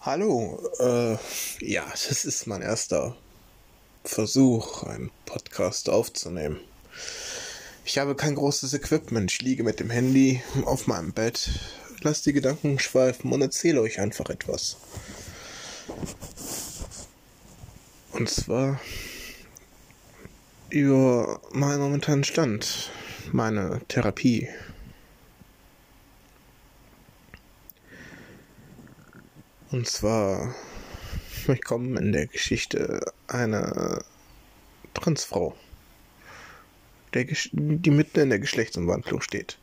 Hallo, äh, ja, das ist mein erster Versuch, einen Podcast aufzunehmen. Ich habe kein großes Equipment, ich liege mit dem Handy auf meinem Bett, lasse die Gedanken schweifen und erzähle euch einfach etwas. Und zwar über meinen momentanen Stand, meine Therapie. Und zwar willkommen in der Geschichte einer Transfrau, der, die mitten in der Geschlechtsumwandlung steht.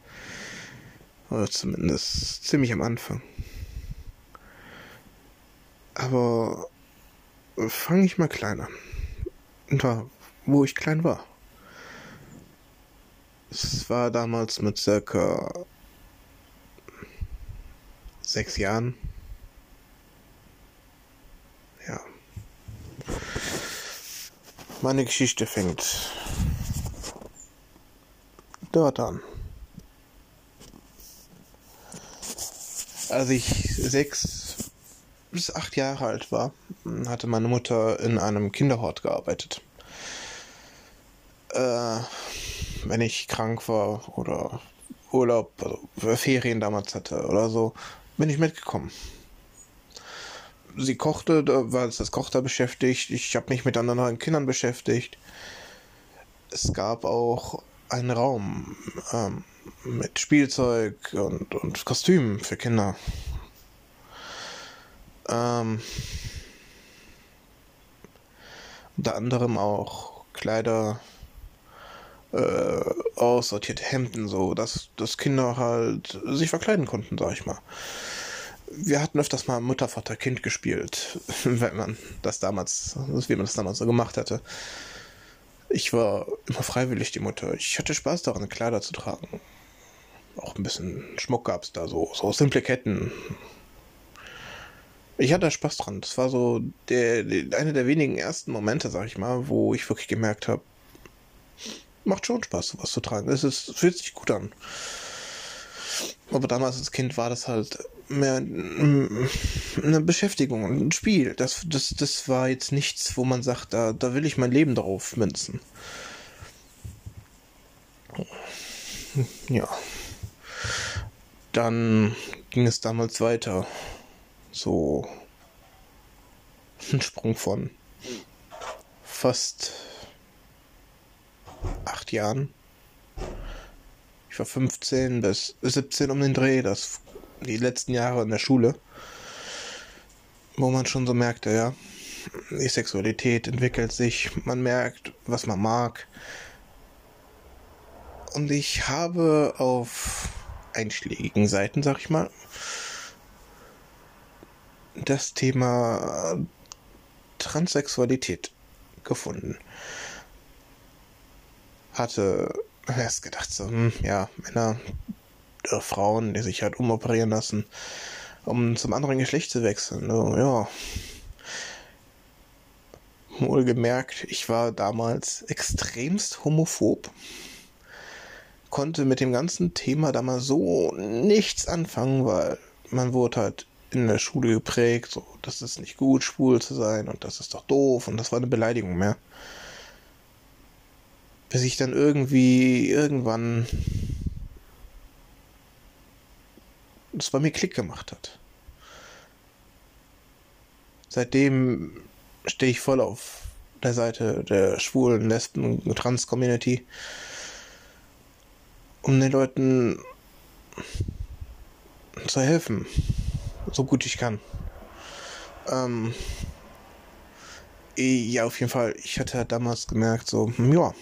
Oder zumindest ziemlich am Anfang. Aber fange ich mal klein an. Und da, wo ich klein war. Es war damals mit circa sechs Jahren Meine Geschichte fängt dort an. Als ich sechs bis acht Jahre alt war, hatte meine Mutter in einem Kinderhort gearbeitet. Äh, wenn ich krank war oder Urlaub, also Ferien damals hatte oder so, bin ich mitgekommen sie kochte, da war das Kochter beschäftigt. Ich habe mich mit anderen Kindern beschäftigt. Es gab auch einen Raum ähm, mit Spielzeug und, und Kostümen für Kinder. Ähm, unter anderem auch Kleider, äh, aussortierte Hemden, so dass, dass Kinder halt sich verkleiden konnten, sag ich mal wir hatten öfters mal Mutter, Vater, Kind gespielt, wenn man das damals, wie man das damals so gemacht hatte. Ich war immer freiwillig die Mutter. Ich hatte Spaß daran, Kleider zu tragen. Auch ein bisschen Schmuck gab's da, so, so simple Ketten. Ich hatte Spaß dran. Das war so der, der eine der wenigen ersten Momente, sag ich mal, wo ich wirklich gemerkt habe, macht schon Spaß, sowas zu tragen. Es ist, fühlt sich gut an. Aber damals als Kind war das halt mehr eine Beschäftigung, ein Spiel. Das, das, das war jetzt nichts, wo man sagt, da, da will ich mein Leben drauf münzen. Ja. Dann ging es damals weiter. So ein Sprung von fast acht Jahren. Ich war 15 bis 17 um den Dreh. Das die letzten Jahre in der Schule, wo man schon so merkte, ja, die Sexualität entwickelt sich, man merkt, was man mag. Und ich habe auf einschlägigen Seiten, sag ich mal, das Thema Transsexualität gefunden. Hatte erst gedacht, so, hm, ja, Männer äh, Frauen, die sich halt umoperieren lassen, um zum anderen Geschlecht zu wechseln. Also, ja. Wohlgemerkt, ich war damals extremst homophob, konnte mit dem ganzen Thema damals so nichts anfangen, weil man wurde halt in der Schule geprägt, so, das ist nicht gut, schwul zu sein und das ist doch doof und das war eine Beleidigung mehr. Bis ich dann irgendwie irgendwann das bei mir Klick gemacht hat. Seitdem stehe ich voll auf der Seite der schwulen, lesben und Trans-Community, um den Leuten zu helfen, so gut ich kann. Ähm, ja, auf jeden Fall. Ich hatte damals gemerkt, so, ja,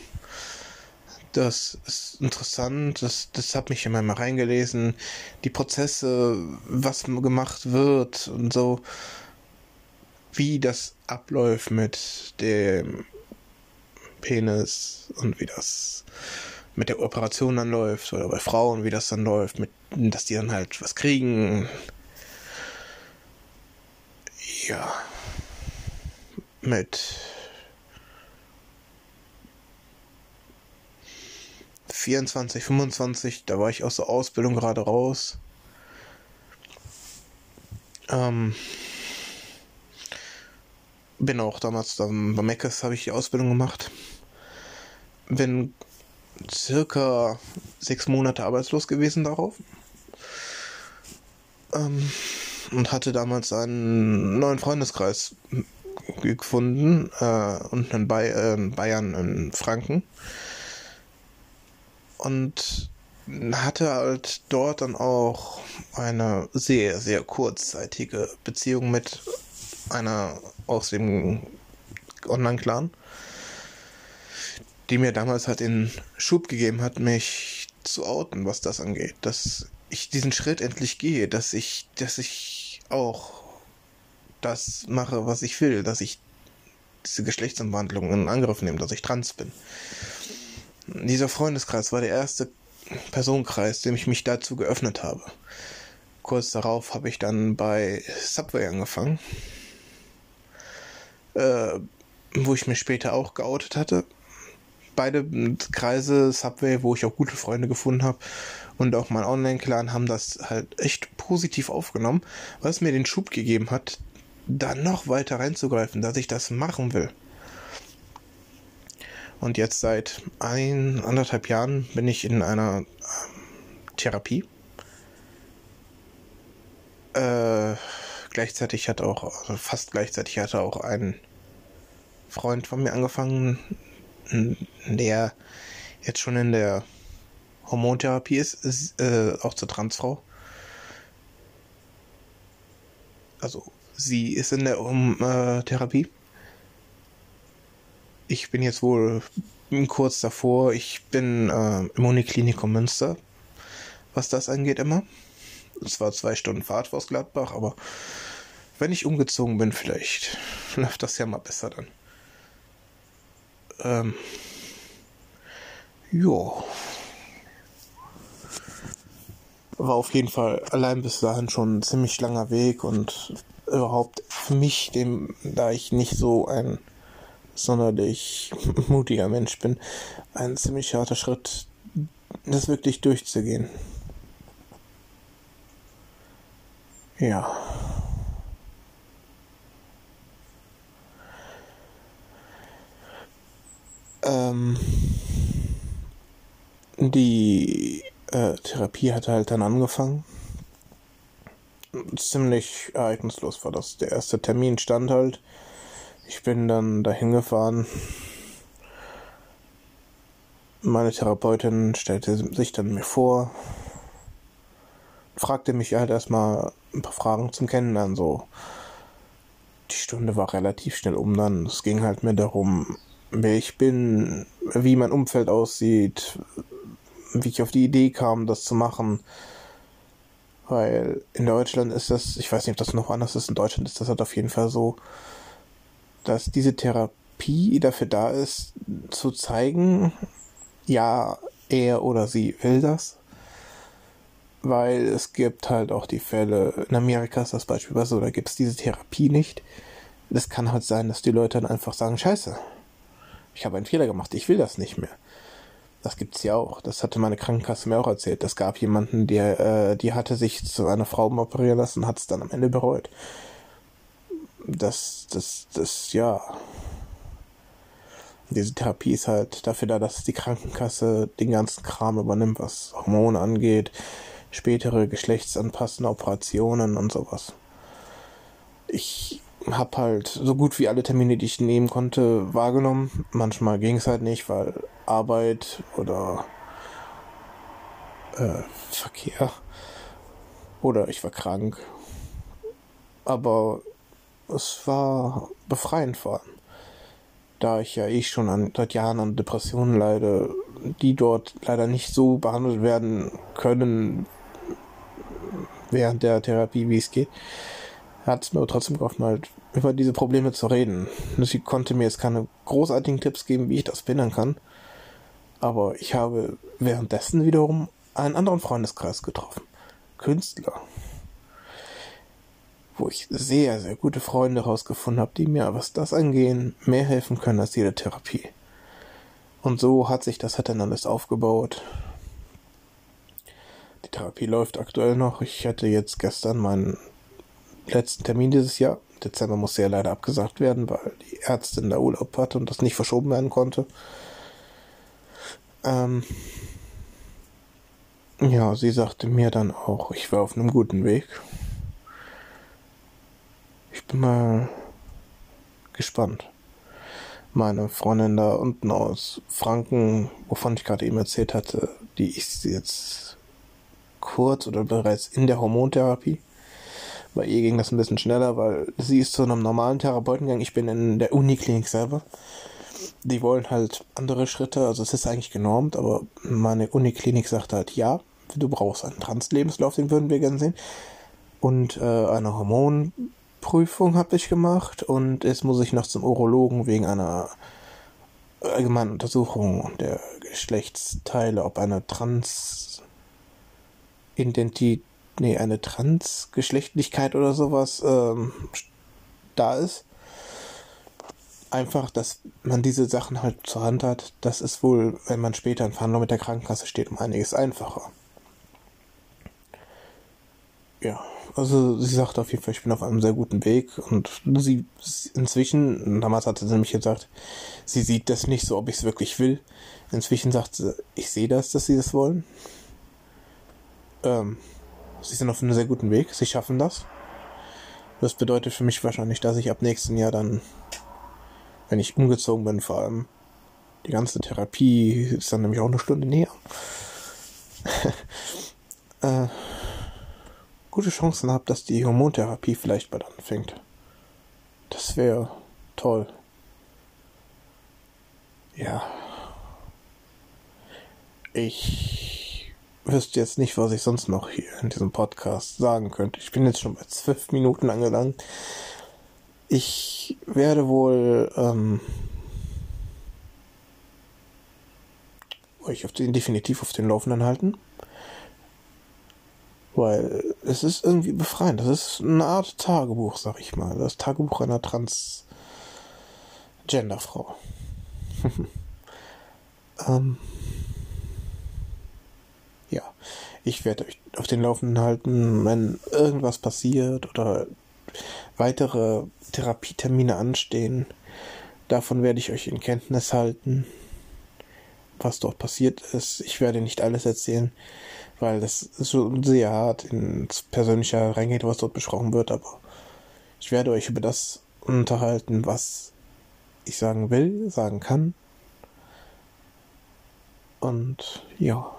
das ist interessant, das, das hat mich immer mal reingelesen. Die Prozesse, was gemacht wird und so, wie das abläuft mit dem Penis und wie das mit der Operation dann läuft oder bei Frauen, wie das dann läuft, mit, dass die dann halt was kriegen. Ja. Mit 24, 25, da war ich aus der Ausbildung gerade raus. Ähm, bin auch damals bei Meckes habe ich die Ausbildung gemacht. Bin circa sechs Monate arbeitslos gewesen darauf. Ähm, und hatte damals einen neuen Freundeskreis gefunden, äh, unten in, Bay äh, Bayern, in Franken. Und hatte halt dort dann auch eine sehr, sehr kurzzeitige Beziehung mit einer aus dem Online-Clan, die mir damals halt den Schub gegeben hat, mich zu outen, was das angeht. Dass ich diesen Schritt endlich gehe, dass ich, dass ich auch das mache, was ich will, dass ich diese Geschlechtsumwandlung in Angriff nehme, dass ich trans bin. Dieser Freundeskreis war der erste Personenkreis, dem ich mich dazu geöffnet habe. Kurz darauf habe ich dann bei Subway angefangen, äh, wo ich mich später auch geoutet hatte. Beide Kreise, Subway, wo ich auch gute Freunde gefunden habe und auch mein Online-Clan haben das halt echt positiv aufgenommen, was mir den Schub gegeben hat, da noch weiter reinzugreifen, dass ich das machen will. Und jetzt seit ein, anderthalb Jahren bin ich in einer ähm, Therapie. Äh, gleichzeitig hat auch, also fast gleichzeitig hatte auch ein Freund von mir angefangen, der jetzt schon in der Hormontherapie ist, ist äh, auch zur Transfrau. Also sie ist in der um, äh, Therapie ich bin jetzt wohl kurz davor. Ich bin äh, im Uniklinikum Münster, was das angeht immer. Es war zwei Stunden Fahrt aus Gladbach, aber wenn ich umgezogen bin, vielleicht läuft das ja mal besser dann. Ähm, jo. War auf jeden Fall allein bis dahin schon ein ziemlich langer Weg und überhaupt für mich, dem, da ich nicht so ein sonderlich mutiger Mensch bin, ein ziemlich harter Schritt, das wirklich durchzugehen. Ja. Ähm, die äh, Therapie hat halt dann angefangen. Ziemlich ereignislos war das. Der erste Termin stand halt. Ich bin dann dahin gefahren. Meine Therapeutin stellte sich dann mir vor, fragte mich halt erstmal ein paar Fragen zum Kennenlernen so. Die Stunde war relativ schnell um dann. Es ging halt mir darum, wer ich bin, wie mein Umfeld aussieht, wie ich auf die Idee kam, das zu machen. Weil in Deutschland ist das, ich weiß nicht, ob das noch anders ist, in Deutschland ist das halt auf jeden Fall so, dass diese Therapie dafür da ist, zu zeigen, ja, er oder sie will das. Weil es gibt halt auch die Fälle, in Amerika ist das beispielsweise so, da gibt es diese Therapie nicht. Es kann halt sein, dass die Leute dann einfach sagen, scheiße, ich habe einen Fehler gemacht, ich will das nicht mehr. Das gibt's ja auch. Das hatte meine Krankenkasse mir auch erzählt. Es gab jemanden, der, äh, die hatte sich zu einer Frau operieren lassen, hat es dann am Ende bereut das, das, das, ja. Diese Therapie ist halt dafür da, dass die Krankenkasse den ganzen Kram übernimmt, was Hormone angeht, spätere geschlechtsanpassende Operationen und sowas. Ich hab halt so gut wie alle Termine, die ich nehmen konnte, wahrgenommen. Manchmal ging es halt nicht, weil Arbeit oder äh, Verkehr oder ich war krank. Aber es war befreiend vor allem. Da ich ja eh schon an, seit Jahren an Depressionen leide, die dort leider nicht so behandelt werden können während der Therapie, wie es geht, hat es mir trotzdem geholfen, halt über diese Probleme zu reden. Sie konnte mir jetzt keine großartigen Tipps geben, wie ich das behindern kann. Aber ich habe währenddessen wiederum einen anderen Freundeskreis getroffen. Künstler wo ich sehr, sehr gute Freunde rausgefunden habe, die mir, was das angehen, mehr helfen können als jede Therapie. Und so hat sich das halt dann alles aufgebaut. Die Therapie läuft aktuell noch. Ich hatte jetzt gestern meinen letzten Termin dieses Jahr. Dezember musste ja leider abgesagt werden, weil die Ärztin da Urlaub hatte und das nicht verschoben werden konnte. Ähm, ja, sie sagte mir dann auch, ich war auf einem guten Weg. Ich bin mal gespannt. Meine Freundin da unten aus Franken, wovon ich gerade eben erzählt hatte, die ist jetzt kurz oder bereits in der Hormontherapie. Bei ihr ging das ein bisschen schneller, weil sie ist zu einem normalen Therapeuten gegangen. Ich bin in der Uniklinik selber. Die wollen halt andere Schritte, also es ist eigentlich genormt, aber meine Uniklinik sagt halt, ja, du brauchst einen Trans-Lebenslauf, den würden wir gerne sehen. Und äh, eine Hormonprüfung habe ich gemacht und jetzt muss ich noch zum Urologen wegen einer allgemeinen Untersuchung der Geschlechtsteile, ob eine Trans-Identität nee, eine Transgeschlechtlichkeit oder sowas ähm, da ist. Einfach, dass man diese Sachen halt zur Hand hat, das ist wohl, wenn man später in Verhandlung mit der Krankenkasse steht, um einiges einfacher. Ja, also sie sagt auf jeden Fall, ich bin auf einem sehr guten Weg und sie inzwischen, damals hatte sie nämlich gesagt, sie sieht das nicht so, ob ich es wirklich will. Inzwischen sagt sie, ich sehe das, dass sie das wollen. Ähm, Sie sind auf einem sehr guten Weg. Sie schaffen das. Das bedeutet für mich wahrscheinlich, dass ich ab nächsten Jahr dann, wenn ich umgezogen bin, vor allem die ganze Therapie ist dann nämlich auch eine Stunde näher. gute Chancen habe, dass die Hormontherapie vielleicht bald anfängt. Das wäre toll. Ja. Ich wüsste jetzt nicht, was ich sonst noch hier in diesem Podcast sagen könnte. Ich bin jetzt schon bei zwölf Minuten angelangt. Ich werde wohl ähm, euch auf den, definitiv auf den Laufenden halten. Weil es ist irgendwie befreiend. Das ist eine Art Tagebuch, sag ich mal. Das Tagebuch einer Transgenderfrau. ähm, ja, ich werde euch auf den Laufenden halten, wenn irgendwas passiert oder weitere Therapietermine anstehen. Davon werde ich euch in Kenntnis halten, was dort passiert ist. Ich werde nicht alles erzählen, weil das so sehr hart ins Persönliche reingeht, was dort besprochen wird, aber ich werde euch über das unterhalten, was ich sagen will, sagen kann. Und ja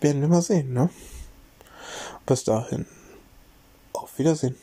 werden wir mal sehen, ne? Bis dahin. Auf Wiedersehen.